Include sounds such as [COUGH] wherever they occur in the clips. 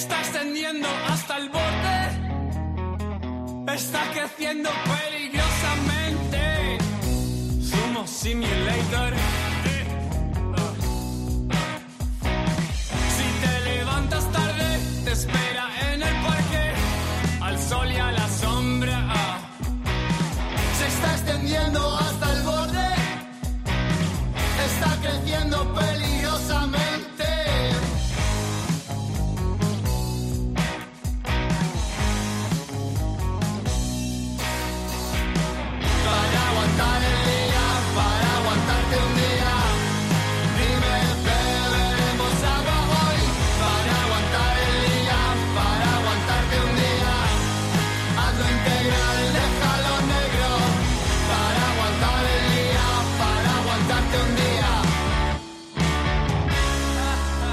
está extendiendo hasta el borde. Está creciendo peligrosamente. Sumo Simulator. Si te levantas tarde, te espera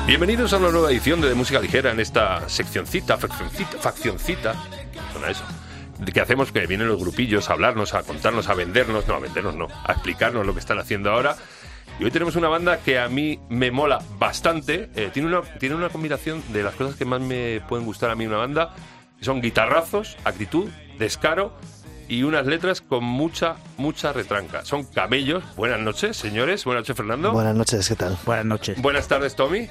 Bienvenidos a una nueva edición de, De Música Ligera en esta seccioncita, faccioncita, faccioncita, suena eso, que hacemos que vienen los grupillos a hablarnos, a contarnos, a vendernos, no, a vendernos no, a explicarnos lo que están haciendo ahora. Y hoy tenemos una banda que a mí me mola bastante, eh, tiene, una, tiene una combinación de las cosas que más me pueden gustar a mí una banda, son guitarrazos, actitud, descaro y unas letras con mucha, mucha retranca. Son camellos. Buenas noches, señores. Buenas noches, Fernando. Buenas noches, ¿qué tal? Buenas noches. Buenas tardes, Tommy.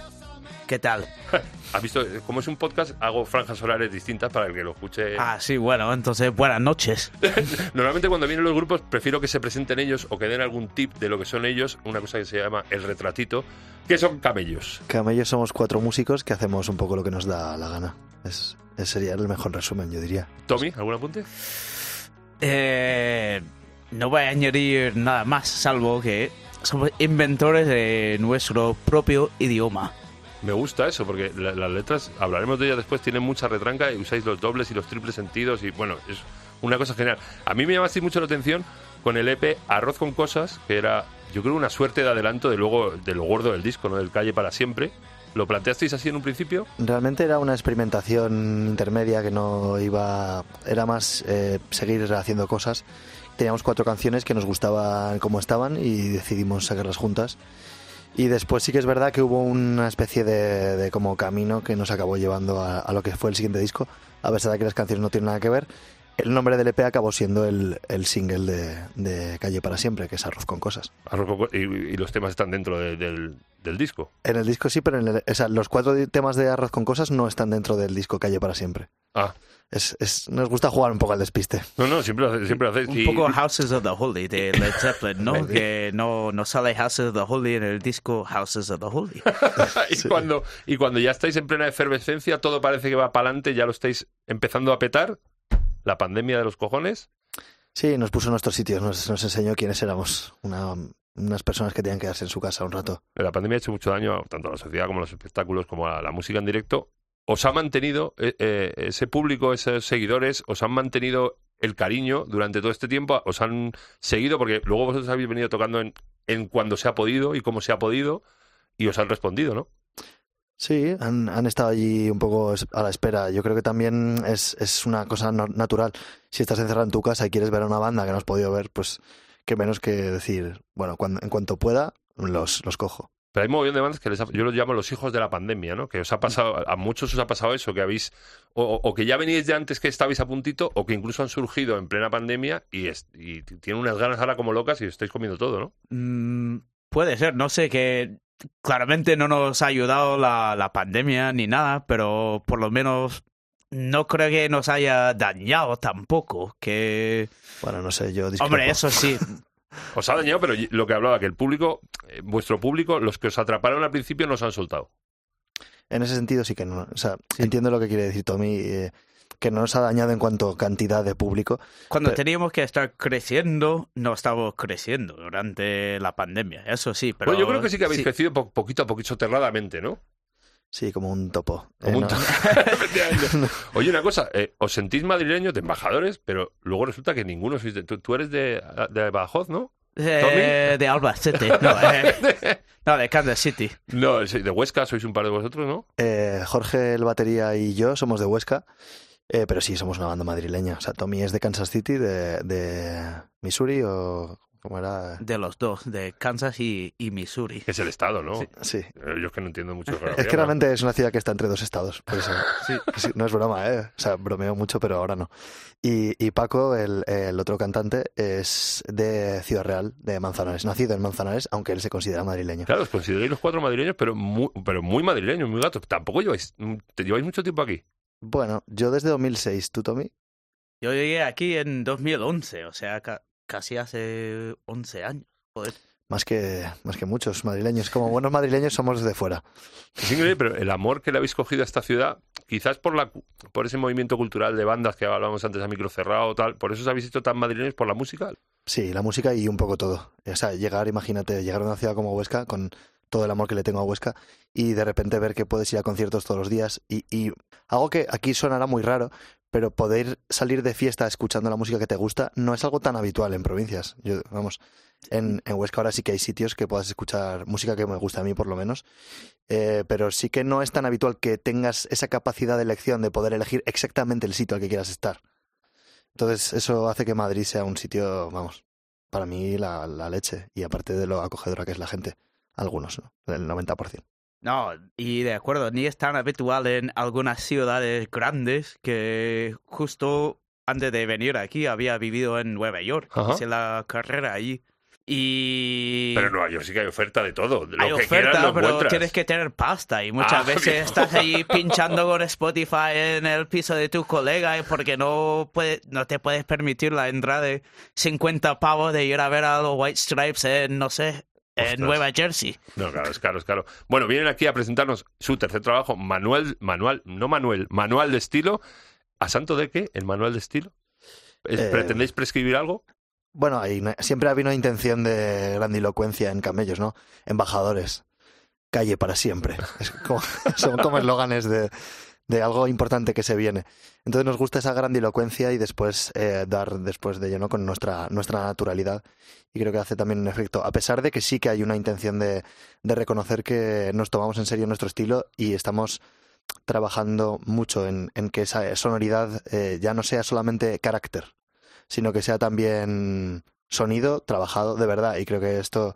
¿Qué tal? [LAUGHS] ¿Has visto? Como es un podcast, hago franjas horarias distintas para el que lo escuche. Ah, sí, bueno, entonces buenas noches. [LAUGHS] Normalmente cuando vienen los grupos prefiero que se presenten ellos o que den algún tip de lo que son ellos, una cosa que se llama el retratito, que son camellos. Camellos somos cuatro músicos que hacemos un poco lo que nos da la gana. Es, ese sería el mejor resumen, yo diría. Tommy, ¿algún apunte? Eh, no voy a añadir nada más, salvo que somos inventores de nuestro propio idioma. Me gusta eso, porque la- las letras, hablaremos de ellas después, tienen mucha retranca y usáis los dobles y los triples sentidos y bueno, es una cosa genial. A mí me llamasteis mucho la atención con el EP Arroz con Cosas, que era, yo creo, una suerte de adelanto de luego de lo gordo del disco, ¿no? Del Calle para Siempre. ¿Lo planteasteis así en un principio? Realmente era una experimentación intermedia que no iba... Era más eh, seguir haciendo cosas. Teníamos cuatro canciones que nos gustaban como estaban y decidimos sacarlas juntas. Y después sí que es verdad que hubo una especie de, de como camino que nos acabó llevando a, a lo que fue el siguiente disco. A pesar de que las canciones no tienen nada que ver, el nombre del EP acabó siendo el, el single de, de Calle para Siempre, que es Arroz con Cosas. Arroz con Co- y, y los temas están dentro de- del, del disco. En el disco sí, pero en el- o sea, los cuatro temas de Arroz con Cosas no están dentro del disco Calle para Siempre. Ah, Es, es- nos gusta jugar un poco al despiste. no, no, siempre, siempre hacéis. Un Y- poco Houses of the Holy de Led Zeppelin, ¿no? [LAUGHS] Que no, no sale Houses of the Holy en el disco Houses of the Holy. [LAUGHS] y, cuando, y cuando ya estáis en plena efervescencia, todo parece que va para adelante, ya lo estáis empezando a petar. La pandemia de los cojones. Sí, nos puso en nuestros sitios, nos, nos enseñó quiénes éramos. Una- unas personas que tenían que quedarse en su casa un rato. La pandemia ha hecho mucho daño tanto a la sociedad como a los espectáculos, como a la música en directo. ¿Os ha mantenido eh, eh, ese público, esos seguidores, os han mantenido el cariño durante todo este tiempo? ¿Os han seguido? Porque luego vosotros habéis venido tocando en, cuando se ha podido y cómo se ha podido y os han respondido, ¿no? Sí, han, estado allí un poco a la espera. Yo creo que también es, una cosa natural. Si estás encerrado en tu casa y quieres ver a una banda que no has podido ver, pues qué menos que decir, bueno, cuando, en cuanto pueda, los cojo. Pero hay un montón de bandas que les ha- yo los llamo los hijos de la pandemia, ¿no? Que os ha pasado, a muchos os ha pasado eso, que habéis, o, que ya veníais de antes que estabais a puntito, o que incluso han surgido en plena pandemia y, es- y tienen unas ganas ahora como locas y estáis comiendo todo, ¿no? Mm, puede ser, no sé, que claramente no nos ha ayudado la, la pandemia ni nada, pero por lo menos no creo que nos haya dañado tampoco. Que, Bueno, no sé, yo discrepo. hombre, eso sí, Os ha dañado, pero lo que hablaba, que el público, eh, vuestro público, los que os atraparon al principio nos han soltado. En ese sentido sí que no. O sea, entiendo lo que quiere decir Tommy, eh, que no nos ha dañado en cuanto a cantidad de público. Cuando Pero- teníamos que estar creciendo, no estábamos creciendo durante la pandemia. Eso sí, pero. bueno, yo creo que sí que habéis crecido po- poquito a poquito, soterradamente, ¿no? Sí, como un topo. Eh, no. [LAUGHS] [LAUGHS] Oye, una cosa, eh, os sentís madrileños de embajadores, pero luego resulta que ninguno sois de... Tú, tú eres de, de Badajoz, ¿no? Eh, de Alba City. No, [LAUGHS] eh, no, de Kansas City. No, de Huesca, sois un par de vosotros, ¿no? Eh, Jorge, el batería y yo somos de Huesca, eh, pero sí, somos una banda madrileña. O sea, Tommy es de Kansas City, de, de Missouri o... era... De los dos, de Kansas y, y Missouri. Que es el estado, ¿no? Sí. Eh, Yo es que no entiendo mucho de Es que ¿no? realmente es una ciudad que está entre dos estados, por eso. [LAUGHS] Sí, no es broma, ¿eh? O sea, bromeo mucho, pero ahora no. Y, y Paco, el, el otro cantante, es de Ciudad Real, de Manzanares, nacido en Manzanares, aunque él se considera madrileño. Claro, os consideráis los cuatro madrileños, pero muy, pero muy madrileños, muy gatos. Tampoco lleváis, te lleváis mucho tiempo aquí. Bueno, yo desde 2006, ¿tú, Tommy? Yo llegué aquí en 2011, o sea, casi hace 11 años. Joder. Más que, más que muchos madrileños. Como buenos madrileños somos de fuera. Es increíble, pero el amor que le habéis cogido a esta ciudad, quizás por la por ese movimiento cultural de bandas que hablábamos antes a micro cerrado, tal, por eso os habéis hecho tan madrileños por la música. Sí, la música y un poco todo. O sea, llegar, imagínate, llegar a una ciudad como Huesca con todo el amor que le tengo a Huesca y de repente ver que puedes ir a conciertos todos los días y, y algo que aquí sonará muy raro, pero poder salir de fiesta escuchando la música que te gusta no es algo tan habitual en provincias. Yo, vamos, en, en Huesca ahora sí que hay sitios que puedas escuchar música que me gusta a mí por lo menos, eh, pero sí que no es tan habitual que tengas esa capacidad de elección de poder elegir exactamente el sitio al que quieras estar. Entonces eso hace que Madrid sea un sitio, vamos, para mí la, la leche y aparte de lo acogedora que es la gente, algunos, ¿no? El 90%. No, y de acuerdo, ni es tan habitual en algunas ciudades grandes que justo antes de venir aquí había vivido en Nueva York, Ajá. hice la carrera allí. Y Pero en Nueva York sí que hay oferta de todo. Lo hay que quieras oferta, lo pero encuentras. tienes que tener pasta y muchas Ah, [LAUGHS] veces estás ahí [LAUGHS] pinchando con Spotify en el piso de tu colega porque no puede, no te puedes permitir la entrada de 50 pavos de ir a ver a los White Stripes en, no sé, en. Nueva Jersey. No, claro, es caro, es caro. Bueno, vienen aquí a presentarnos su tercer trabajo, manual, manual, no manual, manual de estilo. ¿A santo de qué? ¿El manual de estilo? ¿Es- Eh, ¿Pretendéis prescribir algo? Bueno, hay siempre ha habido una intención de grandilocuencia en camellos, ¿no? Embajadores, calle para siempre. Es como- [LAUGHS] son como eslóganes de, de algo importante que se viene. Entonces nos gusta esa grandilocuencia y después eh, dar después de ello, ¿no? Con nuestra, nuestra naturalidad. Y creo que hace también un efecto. A pesar de que sí que hay una intención de, de reconocer que nos tomamos en serio nuestro estilo y estamos trabajando mucho en, en que esa sonoridad eh, ya no sea solamente carácter, sino que sea también sonido trabajado de verdad. Y creo que esto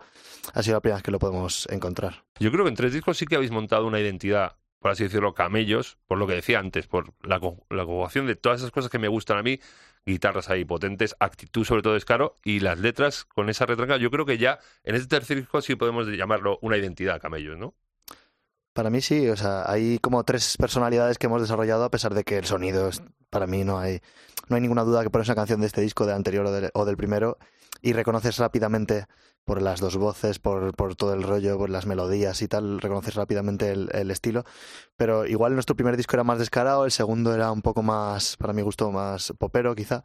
ha sido la primera vez que lo podemos encontrar. Yo creo que en tres discos sí que habéis montado una identidad, por así decirlo, camellos, por lo que decía antes, por la, la conjugación de todas esas cosas que me gustan a mí, guitarras ahí potentes, actitud sobre todo descaro y las letras con esa retranca. Yo creo que ya en este tercer disco sí podemos llamarlo una identidad camellos, ¿no? Para mí sí, o sea, hay como tres personalidades que hemos desarrollado a pesar de que el sonido, es- para mí no hay, no hay ninguna duda que pones una canción de este disco, del anterior o del, primero, y reconoces rápidamente por las dos voces, por, todo el rollo, por las melodías y tal, reconoces rápidamente el, estilo. Pero igual nuestro primer disco era más descarado, el segundo era un poco más, para mi gusto, más popero quizá,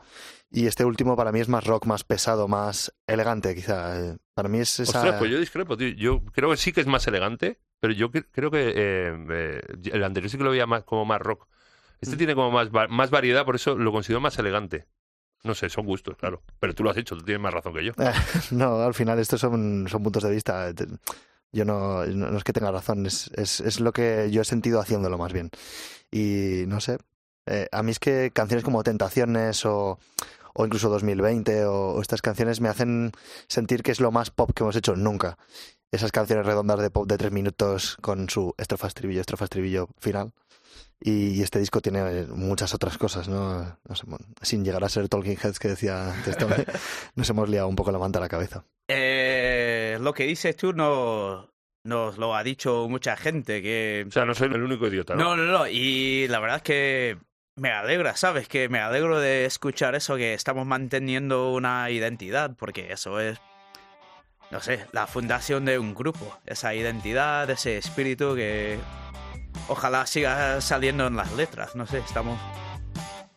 y este último para mí es más rock, más pesado, más elegante quizá. Para mí es esa... Ostras, pues yo discrepo. Yo creo que sí que es más elegante, pero yo cre- creo que eh, eh, el anterior sí que lo veía más, como más rock. Este tiene como más, más variedad, por eso lo considero más elegante. No sé, son gustos, claro. Pero tú lo has hecho, tú tienes más razón que yo. [LAUGHS] No, al final estos son, son puntos de vista. Yo no, no es que tenga razón, es, es, es lo que yo he sentido haciéndolo más bien. Y no sé, eh, a mí es que canciones como Tentaciones o, o incluso 2020 o, o estas canciones me hacen sentir que es lo más pop que hemos hecho nunca. Esas canciones redondas de pop de tres minutos con su estrofa, estribillo, estrofa, estribillo final. Y, y este disco tiene eh, muchas otras cosas, ¿no? No sé, bueno, sin llegar a ser Talking Heads que decía antes, [LAUGHS] nos hemos liado un poco la manta a la cabeza. Eh, lo que dices tú no, nos lo ha dicho mucha gente que O sea, no soy el único idiota, No, ¿no? no, no. Y la verdad es que me alegra, ¿sabes? Que me alegro de escuchar eso, que estamos manteniendo una identidad, porque eso es, no sé, la fundación de un grupo. Esa identidad, ese espíritu que ojalá siga saliendo en las letras. No sé, estamos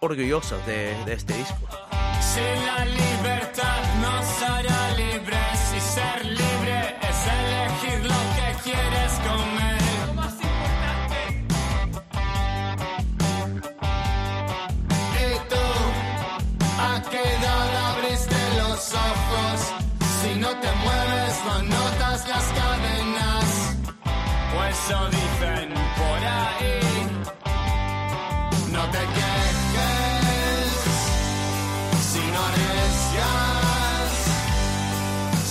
orgullosos de, de este disco. eso dicen por ahí. No te quejes si no arriesgas,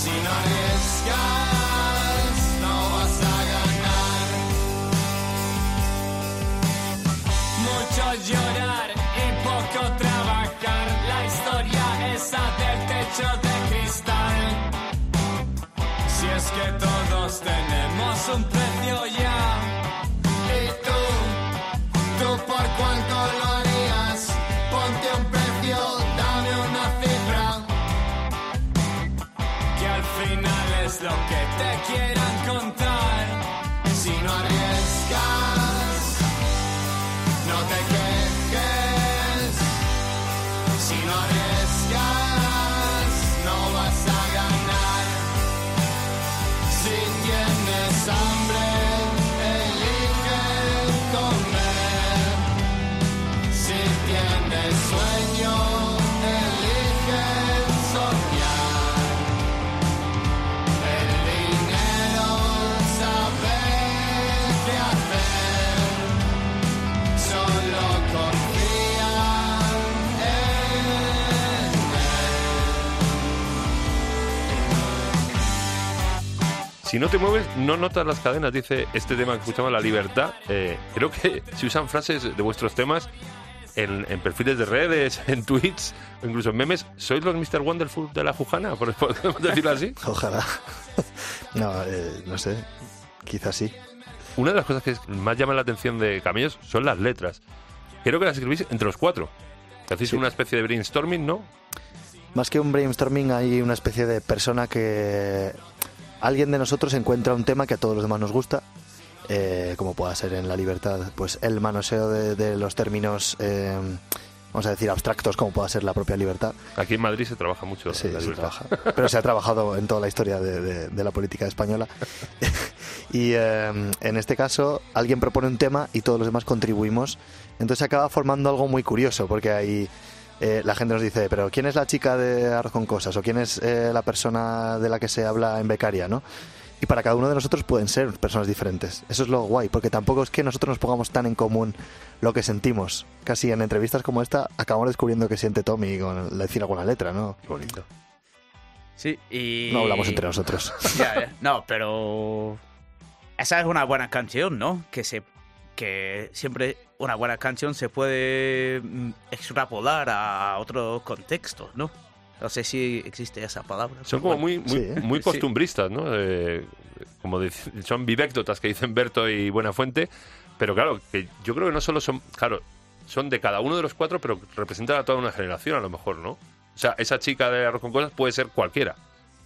si no arriesgas, no vas a ganar. Mucho llorar y poco trabajar, la historia esa del techo de es que todos tenemos un precio ya. ¿Y tú? ¿Tú por cuánto lo harías? Ponte un precio, dame una cifra. Que al final es lo que te quieran Si no te mueves, no notas las cadenas, dice este tema que escuchamos, la libertad. Eh, creo que si usan frases de vuestros temas en, en perfiles de redes, [LAUGHS] en tweets, o incluso en memes, ¿sois los Mr. Wonderful de la Jujana? ¿Por- [LAUGHS] ¿Podemos decirlo así? [LAUGHS] Ojalá. no, eh, no sé. Quizás sí. Una de las cosas que más llama la atención de Camellos son las letras. Creo que las escribís entre los cuatro. Hacéis Sí. una especie de brainstorming, ¿no? Más que un brainstorming, hay una especie de persona que. Alguien de nosotros encuentra un tema que a todos los demás nos gusta, eh, como pueda ser en la libertad, pues el manoseo de, de los términos, eh, vamos a decir, abstractos, como pueda ser la propia libertad. Aquí en Madrid se trabaja mucho Sí, la se trabaja. Pero se ha trabajado en toda la historia de, de- de la política española. [LAUGHS] y eh, en este caso, alguien propone un tema y todos los demás contribuimos. Entonces acaba formando algo muy curioso, porque ahí eh, la gente nos dice, pero ¿quién es la chica de Arroz con Cosas? ¿O quién es eh, la persona de la que se habla en becaria? ¿no? Y para cada uno de nosotros pueden ser personas diferentes. Eso es lo guay, porque tampoco es que nosotros nos pongamos tan en común lo que sentimos. Casi en entrevistas como esta acabamos descubriendo que siente Tommy con decir alguna letra, ¿no? Qué bonito. Sí, y... No hablamos entre nosotros. [LAUGHS] Ya, ya. No, pero esa es una buena canción, ¿no? Que se que siempre una buena canción se puede mm, extrapolar a otros contextos, ¿no? No sé si existe esa palabra. Son como bueno. muy, muy, Sí, ¿eh? muy Sí. costumbristas, ¿no? Eh, como dic- son vivéctotas que dicen Berto y Buenafuente, pero claro, que yo creo que no solo son, claro, son de cada uno de los cuatro, pero representan a toda una generación a lo mejor, ¿no? O sea, esa chica de arroz con cosas puede ser cualquiera.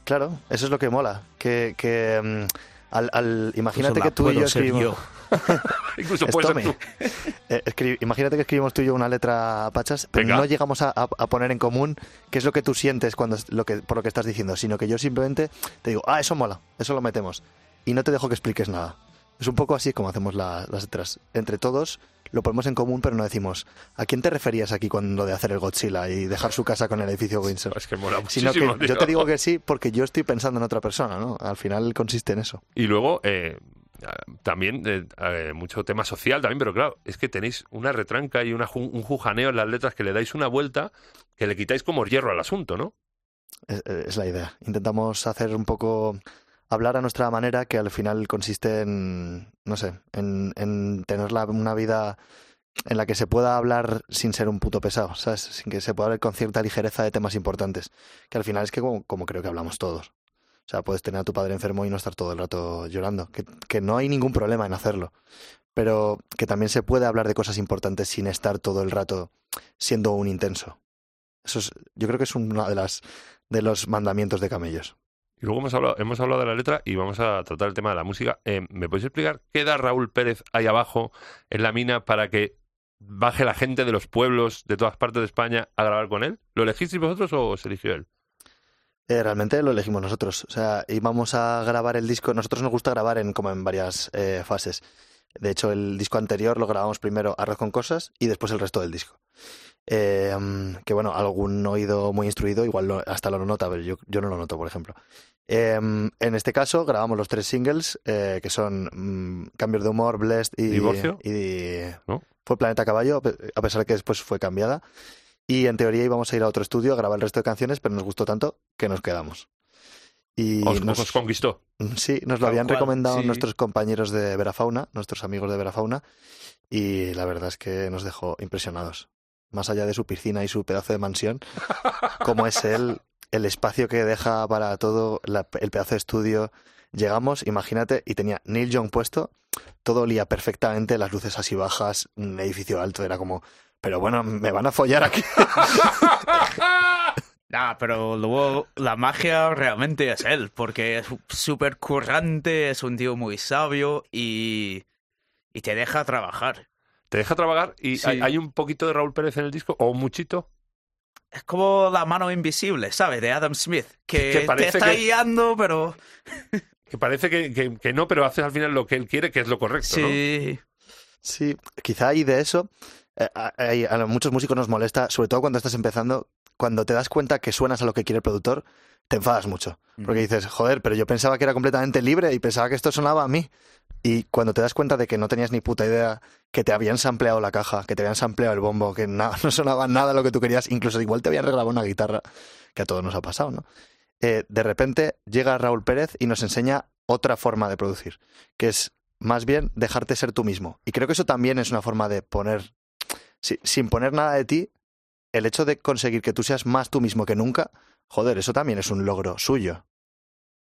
Claro, eso es lo que mola. Que, que mm, al, al- imagínate que tú y yo escribimos. [LAUGHS] [LAUGHS] Incluso ser Tommy. tú. Eh, escri- imagínate que escribimos tú y yo una letra pachas, pero Venga. no llegamos a, a- a poner en común qué es lo que tú sientes cuando es- lo que, por lo que estás diciendo, sino que yo simplemente te digo, ah, eso mola, eso lo metemos. Y no te dejo que expliques nada. Es un poco así como hacemos la- las letras. Entre todos lo ponemos en común, pero no decimos, ¿a quién te referías aquí cuando de hacer el Godzilla y dejar su casa con el edificio Windsor? Es que mola [LAUGHS] Sino que muchísimo, yo te digo que sí porque yo estoy pensando en otra persona, ¿no? Al final consiste en eso. Y luego, eh, también, eh, eh, mucho tema social también, pero claro, es que tenéis una retranca y una ju- un jujaneo en las letras que le dais una vuelta que le quitáis como hierro al asunto, ¿no? Es, es la idea. Intentamos hacer un poco hablar a nuestra manera, que al final consiste en, no sé, en, en tener una vida en la que se pueda hablar sin ser un puto pesado, ¿sabes? Sin que se pueda hablar con cierta ligereza de temas importantes. Que al final es que como, creo que hablamos todos. O sea, puedes tener a tu padre enfermo y no estar todo el rato llorando. Que, que no hay ningún problema en hacerlo. Pero que también se puede hablar de cosas importantes sin estar todo el rato siendo un intenso. Eso es, yo creo que es una de las de los mandamientos de camellos. Y luego hemos hablado, hemos hablado de la letra y vamos a tratar el tema de la música. Eh, ¿Me podéis explicar qué da Raúl Pérez ahí abajo en la mina para que baje la gente de los pueblos de todas partes de España a grabar con él? ¿Lo elegisteis vosotros o se eligió él? Eh, realmente lo elegimos nosotros. O sea, íbamos a grabar el disco. Nosotros nos gusta grabar en como en varias eh, fases. De hecho, el disco anterior lo grabamos primero Arroz con Cosas y después el resto del disco. Eh, mm, que bueno, algún oído muy instruido igual lo- hasta lo nota, pero yo, yo no lo noto, por ejemplo. Eh, en este caso grabamos los tres singles, eh, que son mm, Cambios de Humor, Blessed y... Divorcio. y ¿No? Fue Planeta Caballo, a pe- a pesar de que después fue cambiada. Y en teoría íbamos a ir a otro estudio a grabar el resto de canciones, pero nos gustó tanto que nos quedamos. Y Os, nos- os conquistó. Sí, nos lo habían cual, recomendado sí. nuestros compañeros de Verafauna, nuestros amigos de Verafauna, y la verdad es que nos dejó impresionados. Más allá de su piscina y su pedazo de mansión, [LAUGHS] como es él, el espacio que deja para todo, la- el pedazo de estudio. Llegamos, imagínate, y tenía Neil Young puesto, todo olía perfectamente, las luces así bajas, un edificio alto, era como, pero bueno, me van a follar aquí. [LAUGHS] Nah, pero luego la magia realmente es él, porque es súper currante, es un tío muy sabio y, y te deja trabajar. Te deja trabajar y Sí. hay, hay un poquito de Raúl Pérez en el disco, o un muchito. Es como la mano invisible, ¿sabes? De Adam Smith, que, Que te está que- guiando, pero Que parece que, que- que no, pero haces al final lo que él quiere, que es lo correcto, ¿no? sí. Sí, quizá hay de eso. eh, a- hay- a muchos músicos nos molesta, sobre todo cuando estás empezando, cuando te das cuenta que suenas a lo que quiere el productor, te enfadas mucho. Porque dices, joder, pero yo pensaba que era completamente libre y pensaba que esto sonaba a mí. Y cuando te das cuenta de que no tenías ni puta idea, que te habían sampleado la caja, que te habían sampleado el bombo, que na- [LAUGHS] no sonaba nada lo que tú querías, incluso igual te habían regrabado una guitarra, que a todos nos ha pasado, ¿no? Eh, de repente llega Raúl Pérez y nos enseña otra forma de producir, que es más bien dejarte ser tú mismo. Y creo que eso también es una forma de poner, si- sin poner nada de ti, el hecho de conseguir que tú seas más tú mismo que nunca, joder, eso también es un logro suyo.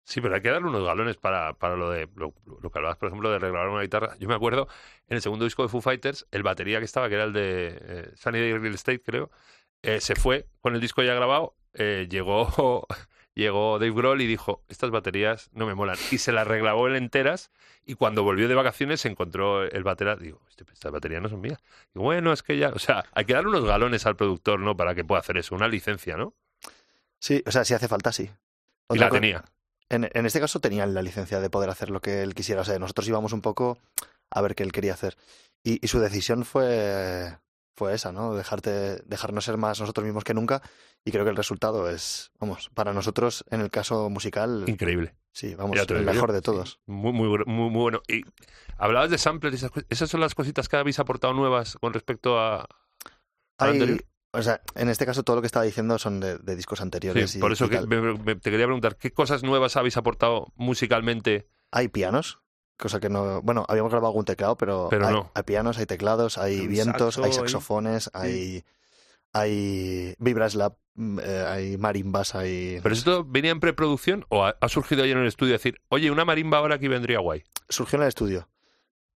Sí, pero hay que darle unos galones para, para lo de lo, lo que hablabas, por ejemplo, de regrabar una guitarra. Yo me acuerdo en el segundo disco de Foo Fighters, el batería que estaba, que era el de eh, Sunny Day Real Estate, creo, eh, se fue con el disco ya grabado. eh, llegó, [LAUGHS] llegó Dave Grohl y dijo: Estas baterías no me molan. Y se las regrabó él enteras. Y cuando volvió de vacaciones se encontró el batera. Digo, "Este- estas baterías no son mías. Y bueno, es que ya. O sea, hay que darle unos galones al productor, ¿no? Para que pueda hacer eso. Una licencia, ¿no? Sí, o sea, si hace falta, sí. Y la tenía. En, en este caso tenía la licencia de poder hacer lo que él quisiera. O sea, nosotros íbamos un poco a ver qué él quería hacer. Y, y su decisión fue, fue esa, ¿no? Dejarte, dejarnos ser más nosotros mismos que nunca. Y creo que el resultado es, vamos, para nosotros, en el caso musical, Increíble. sí, vamos, el mejor de todos. Muy, muy, muy, muy bueno. Y hablabas de samples, esas, esas son las cositas que habéis aportado nuevas con respecto a... Hay- anterior. O sea, en este caso todo lo que estaba diciendo son de, de discos anteriores. Sí, y- por eso y que me- me- te quería preguntar, ¿qué cosas nuevas habéis aportado musicalmente? Hay pianos, cosa que no. Bueno, habíamos grabado algún teclado, pero, Pero hay, no. hay pianos, hay teclados, hay Un vientos, saxo, hay saxofones, hay, hay vibraslap, mm, eh, hay marimbas, hay. ¿Pero esto venía en preproducción o ha, ha surgido ahí en el estudio decir, oye, una marimba ahora aquí vendría guay? Surgió en el estudio.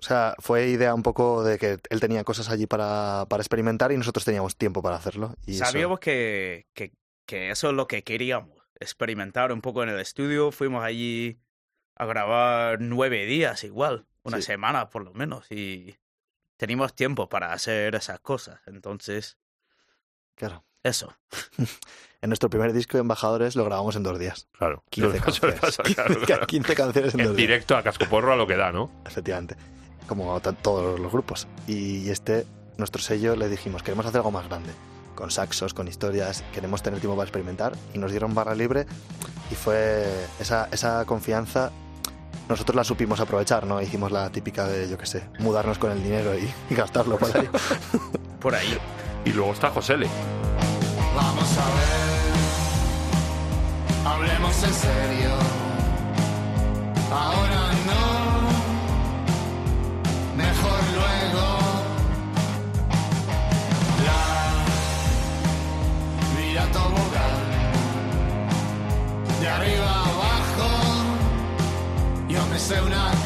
O sea, fue idea un poco de que él tenía cosas allí para, para experimentar y nosotros teníamos tiempo para hacerlo. Y eso- Sabíamos que, que, que eso es lo que queríamos, experimentar un poco en el estudio. Fuimos allí a grabar nueve días igual, una Sí. semana por lo menos, y teníamos tiempo para hacer esas cosas. Entonces, Claro. eso. [LAUGHS] En nuestro primer disco de Embajadores lo grabamos en dos días. Claro. 15 [LAUGHS] Eso le canciones. pasa, claro, [LAUGHS] claro. 15 canciones en, En dos días. directo a cascoporro a lo que da, ¿no? Efectivamente. Como todos los grupos. Y este, nuestro sello, le dijimos, queremos hacer algo más grande. Con saxos, con historias, queremos tener tiempo para experimentar. Y nos dieron barra libre. Y fue esa, esa confianza, nosotros la supimos aprovechar, ¿no? Hicimos la típica de, yo qué sé, mudarnos con el dinero y, y gastarlo por ahí. [LAUGHS] Por ahí. Y luego está Josele. Vamos a ver, hablemos en serio. Ahora no, yo me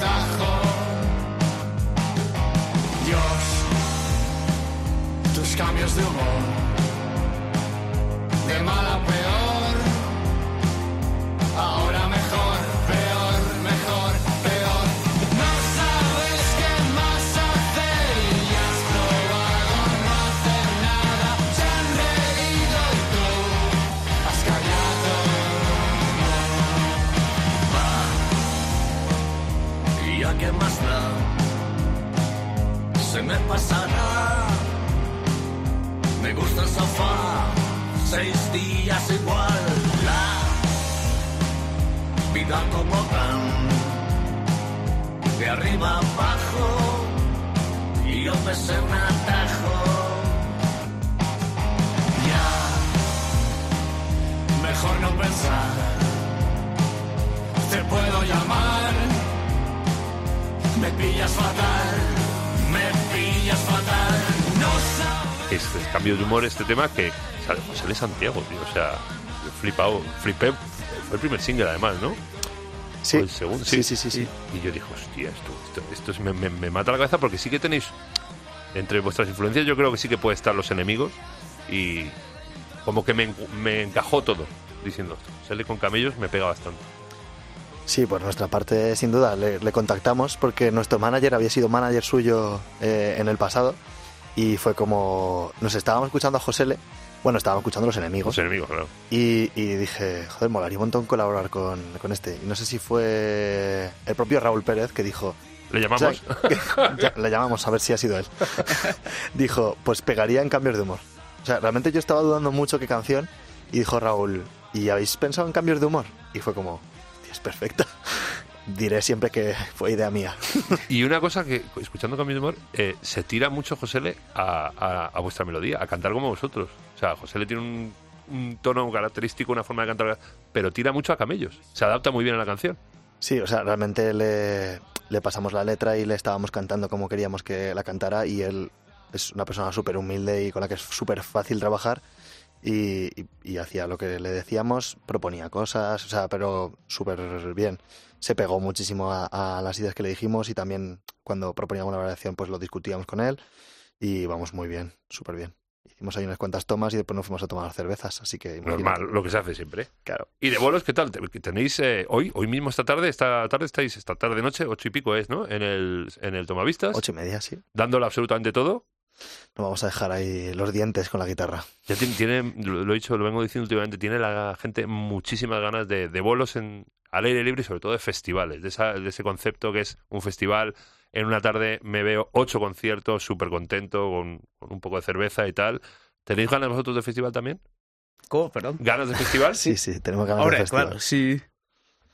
pillas fatal, me pillas fatal. No sabes. Este cambio de humor, este tema que sale José Santiago, tío. O sea, flipado, flipé. Fue el primer single además, ¿no? Sí, Fue el segundo, sí, sí, sí, sí. Y yo dije, hostia, esto, esto, esto es- me, me- me mata la cabeza porque sí que tenéis, entre vuestras influencias, yo creo que sí que puede estar los enemigos y como que me, me encajó todo diciendo esto. Sale con camellos, me pega bastante. Sí, por nuestra parte, sin duda, le, le contactamos porque nuestro manager había sido manager suyo eh, en el pasado y fue como nos estábamos escuchando a Josele, bueno, estábamos escuchando a los enemigos Los enemigos, claro. y, y dije, joder, molaría un montón colaborar con, con este. Y no sé si fue el propio Raúl Pérez que dijo, Le llamamos. o sea, [LAUGHS] le llamamos a ver si ha sido él. [LAUGHS] dijo, pues pegaría en cambios de humor. O sea, realmente yo estaba dudando mucho qué canción y dijo Raúl, ¿y habéis pensado en cambios de humor? Y fue como, "Hostia, es perfecta. Diré siempre que fue idea mía. Y una cosa que, escuchando Cambio de Humor, eh, se tira mucho Josele a, a, a vuestra melodía, a cantar como vosotros. O sea, Josele tiene un, un tono característico, una forma de cantar, pero tira mucho a camellos. Se adapta muy bien a la canción. Sí, o sea, realmente le, le pasamos la letra y le estábamos cantando como queríamos que la cantara y él es una persona súper humilde y con la que es súper fácil trabajar y, y- y hacía lo que le decíamos, proponía cosas, o sea, pero súper bien. Se pegó muchísimo a, a las ideas que le dijimos y también cuando proponíamos una variación pues lo discutíamos con él y vamos muy bien, súper bien. Hicimos ahí unas cuantas tomas y después nos fuimos a tomar cervezas, así que imagínate. Normal, lo que se hace siempre. Claro. ¿Y de bolos qué tal? Tenéis eh, hoy, hoy mismo esta tarde, esta tarde estáis, esta tarde noche, ocho y pico es, ¿no? En el, en el Tomavistas, Ocho y media, sí. dándolo absolutamente todo. No vamos a dejar ahí los dientes con la guitarra. Ya tiene, tiene- lo lo he dicho, lo vengo diciendo últimamente, tiene la gente muchísimas ganas de, de bolos en, al aire libre y sobre todo de festivales, de, esa- de ese concepto que es un festival. En una tarde me veo ocho conciertos, súper contento, con, con un poco de cerveza y tal. ¿Tenéis ganas vosotros de festival también? ¿Cómo? Perdón. ¿Ganas de festival? [LAUGHS] Sí, sí, tenemos ganas de festival. claro, sí.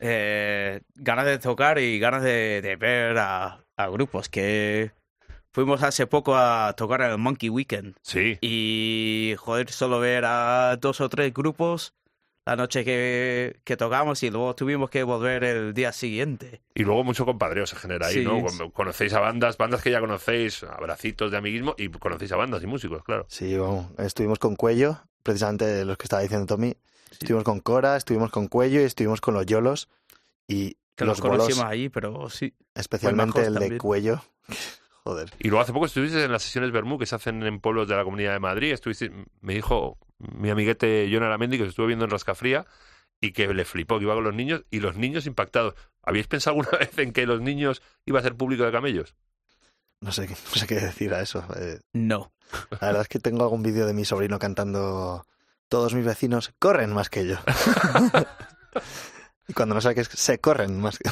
Eh, ganas de tocar y ganas de, de ver a, a grupos que fuimos hace poco a tocar el Monkey Weekend Sí. y joder, solo ver a dos o tres grupos la noche que, que tocamos y luego tuvimos que volver el día siguiente. Y luego mucho compadreo se genera ahí, Sí. ¿no? Conocéis a bandas, bandas que ya conocéis, abracitos de amiguismo y conocéis a bandas y músicos, claro. Sí, vamos. Estuvimos con Cuello, precisamente los que estaba diciendo Tommy. Estuvimos con Cora, estuvimos con Cuello y estuvimos con los Yolos. Y Que los los conocimos bolos, allí, pero sí. especialmente el de. Cuello. Joder. Y luego hace poco estuviste en las sesiones Bermú que se hacen en pueblos de la Comunidad de Madrid. Estuviste, me dijo mi amiguete John Aramendi que se estuvo viendo en Rascafría y que le flipó, que iba con los niños y los niños impactados. ¿Habéis pensado alguna [LAUGHS] vez en que los niños iba a ser público de camellos? No sé, [LAUGHS] no sé qué decir a eso. Eh, No. la verdad es que tengo algún vídeo de mi sobrino cantando Todos mis vecinos corren más que yo. [LAUGHS] y cuando no sé qué es, se corren más que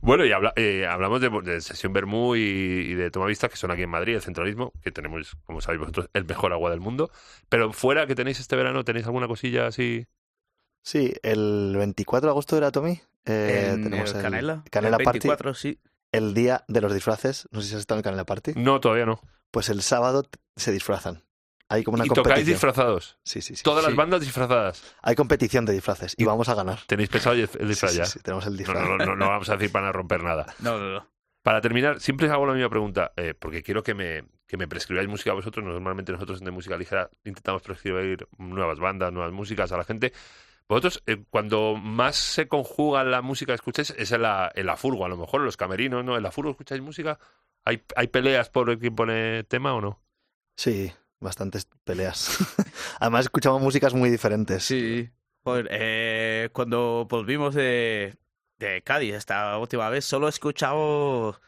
Bueno, y habla- eh, hablamos de, de sesión Bermú y, y de Tomavistas, que son aquí en Madrid, el centralismo, que tenemos, como sabéis vosotros, el mejor agua del mundo. Pero fuera que tenéis este verano, ¿tenéis alguna cosilla así? Sí, el 24 de agosto era Tommy. Eh, en tenemos el el Canela. Canela el Party. 24, sí. el día de los disfraces. No sé si has estado en el Canela Party. No, todavía no. Pues el sábado se disfrazan. Hay como una ¿Y tocáis competición. disfrazados? Sí, sí, sí. Todas las Sí. bandas disfrazadas. Hay competición de disfraces y vamos a ganar. ¿Tenéis pensado el disfraz Sí, ya? sí, sí, tenemos el No, disfraz. no, no, no, no [LAUGHS] vamos a decir para no romper nada. No, no, no. Para terminar, siempre hago la misma pregunta, eh, porque quiero que me, que me prescribáis música a vosotros. Normalmente nosotros en de música ligera intentamos prescribir nuevas bandas, nuevas músicas a la gente. Vosotros, eh, cuando más se conjuga la música que escucháis, es en la, en la furgo, a lo mejor, en los camerinos, ¿no? ¿En la furgo escucháis música? ¿Hay, ¿Hay peleas por quién pone tema o no? Sí, bastantes peleas. [LAUGHS] Además escuchamos músicas muy diferentes. Sí. Joder, eh, cuando volvimos de, de Cádiz esta última vez, solo he escuchado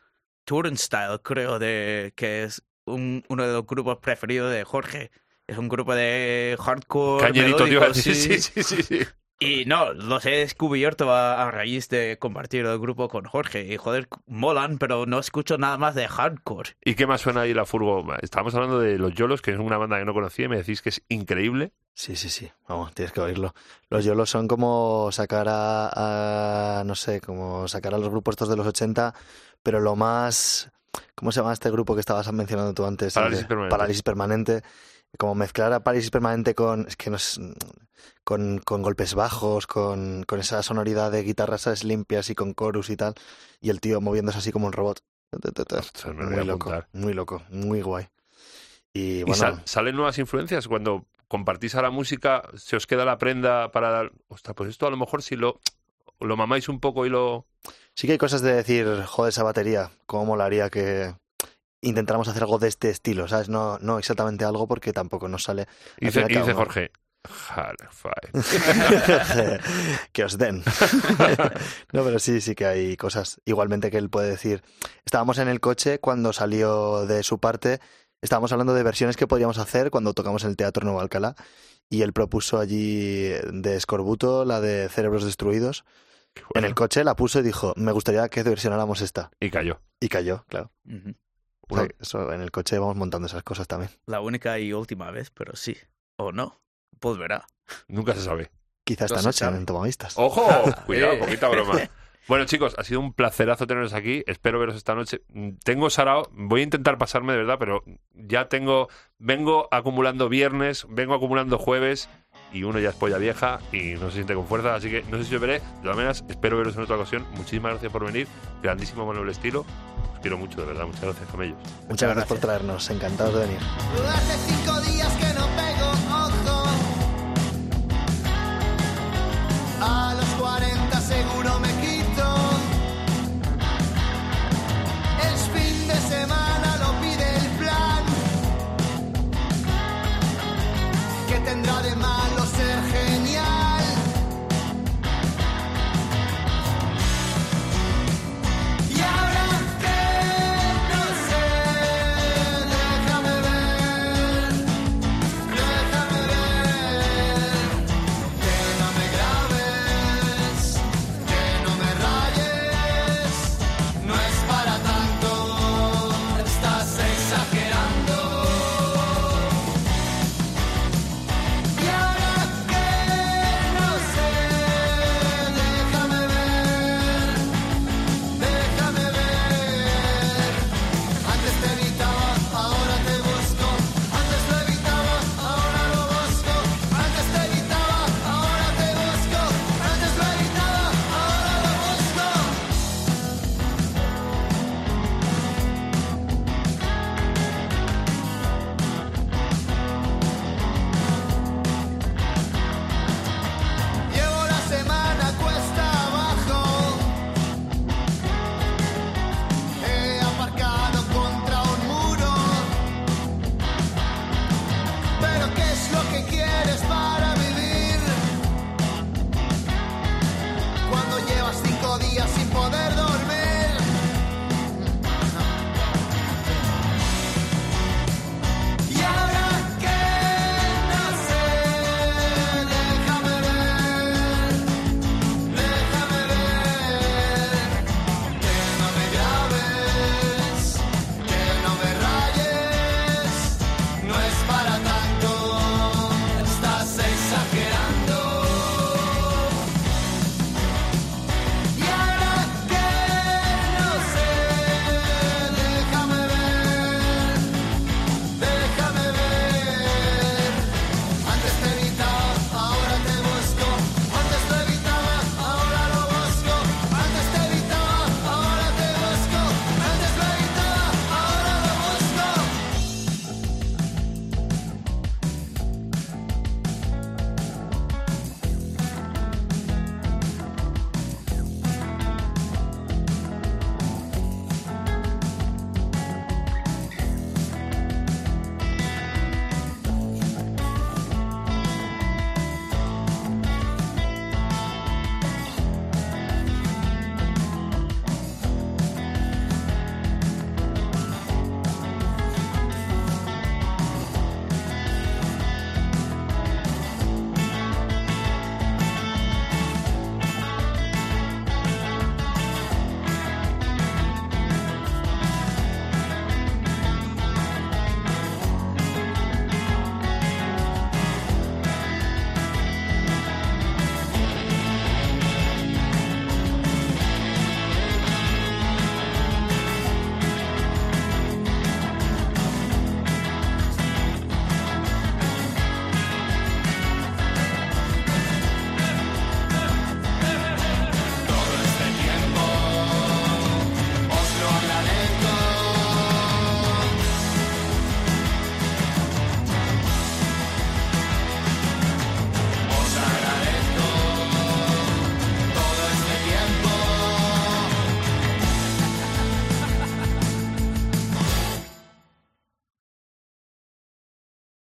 Turnstile, creo, de que es un, uno de los grupos preferidos de Jorge. Es un grupo de hardcore. Cañerito, tío. melódico, [LAUGHS] sí. sí, sí, sí, sí. Y no, los he descubierto a, a raíz de compartir el grupo con Jorge. Y joder, molan, pero no escucho nada más de hardcore. ¿Y qué más suena ahí la furgo? Estábamos hablando de Los Yolos, que es una banda que no conocía y me decís que es increíble. Sí, sí, sí. Vamos, tienes que oírlo. Los yolos son como sacar a, a, no sé, como sacar a los grupos estos de los 80, pero lo más... ¿Cómo se llama este grupo que estabas mencionando tú antes? Parálisis de Permanente. Parálisis permanente. Como mezclar a Parálisis Permanente con. Es que no es. Con, con golpes bajos, con, con esa sonoridad de guitarras limpias y con chorus y tal. Y el tío moviéndose así como un robot. Ostras, me lo voy Muy a loco, muy loco, muy guay. Y ¿Y bueno, sal- salen nuevas influencias cuando compartís a la música? ¿Se os queda la prenda para dar... Ostras, pues esto a lo mejor si lo, lo mamáis un poco y lo... sí que hay cosas de decir, joder, esa batería, cómo molaría que intentáramos hacer algo de este estilo, ¿sabes? No, no exactamente algo porque tampoco nos sale. Y dice, dice Jorge, [LAUGHS] que os den. [LAUGHS] no, pero sí, sí que hay cosas. Igualmente que él puede decir. Estábamos en el coche cuando salió de su parte. Estábamos hablando de versiones que podríamos hacer cuando tocamos en el Teatro Nuevo Alcalá. Y él propuso allí de Escorbuto la de Cerebros Destruidos. En el coche la puso y dijo, me gustaría que versionáramos esta. Y cayó. Y cayó, claro. O sea, eso, en el coche vamos montando esas cosas también. La única y última vez, pero sí. O no. Pues verá. Nunca se sabe. Quizá esta No noche sabe. en Tomavistas. ¡Ojo! [LAUGHS] Cuidado, poquita broma. [LAUGHS] Bueno, chicos, ha sido un placerazo teneros aquí. Espero veros esta noche. Tengo sarao, voy a intentar pasarme de verdad, pero ya tengo. Vengo acumulando viernes, vengo acumulando jueves y uno ya es polla vieja y no se siente con fuerza. Así que no sé si os veré. De todas maneras, espero veros en otra ocasión. Muchísimas gracias por venir. Grandísimo Manuel Estilo. Quiero mucho, de verdad. Muchas gracias, camellos. Muchas gracias por traernos. Encantados de venir. Hace cinco días que no pego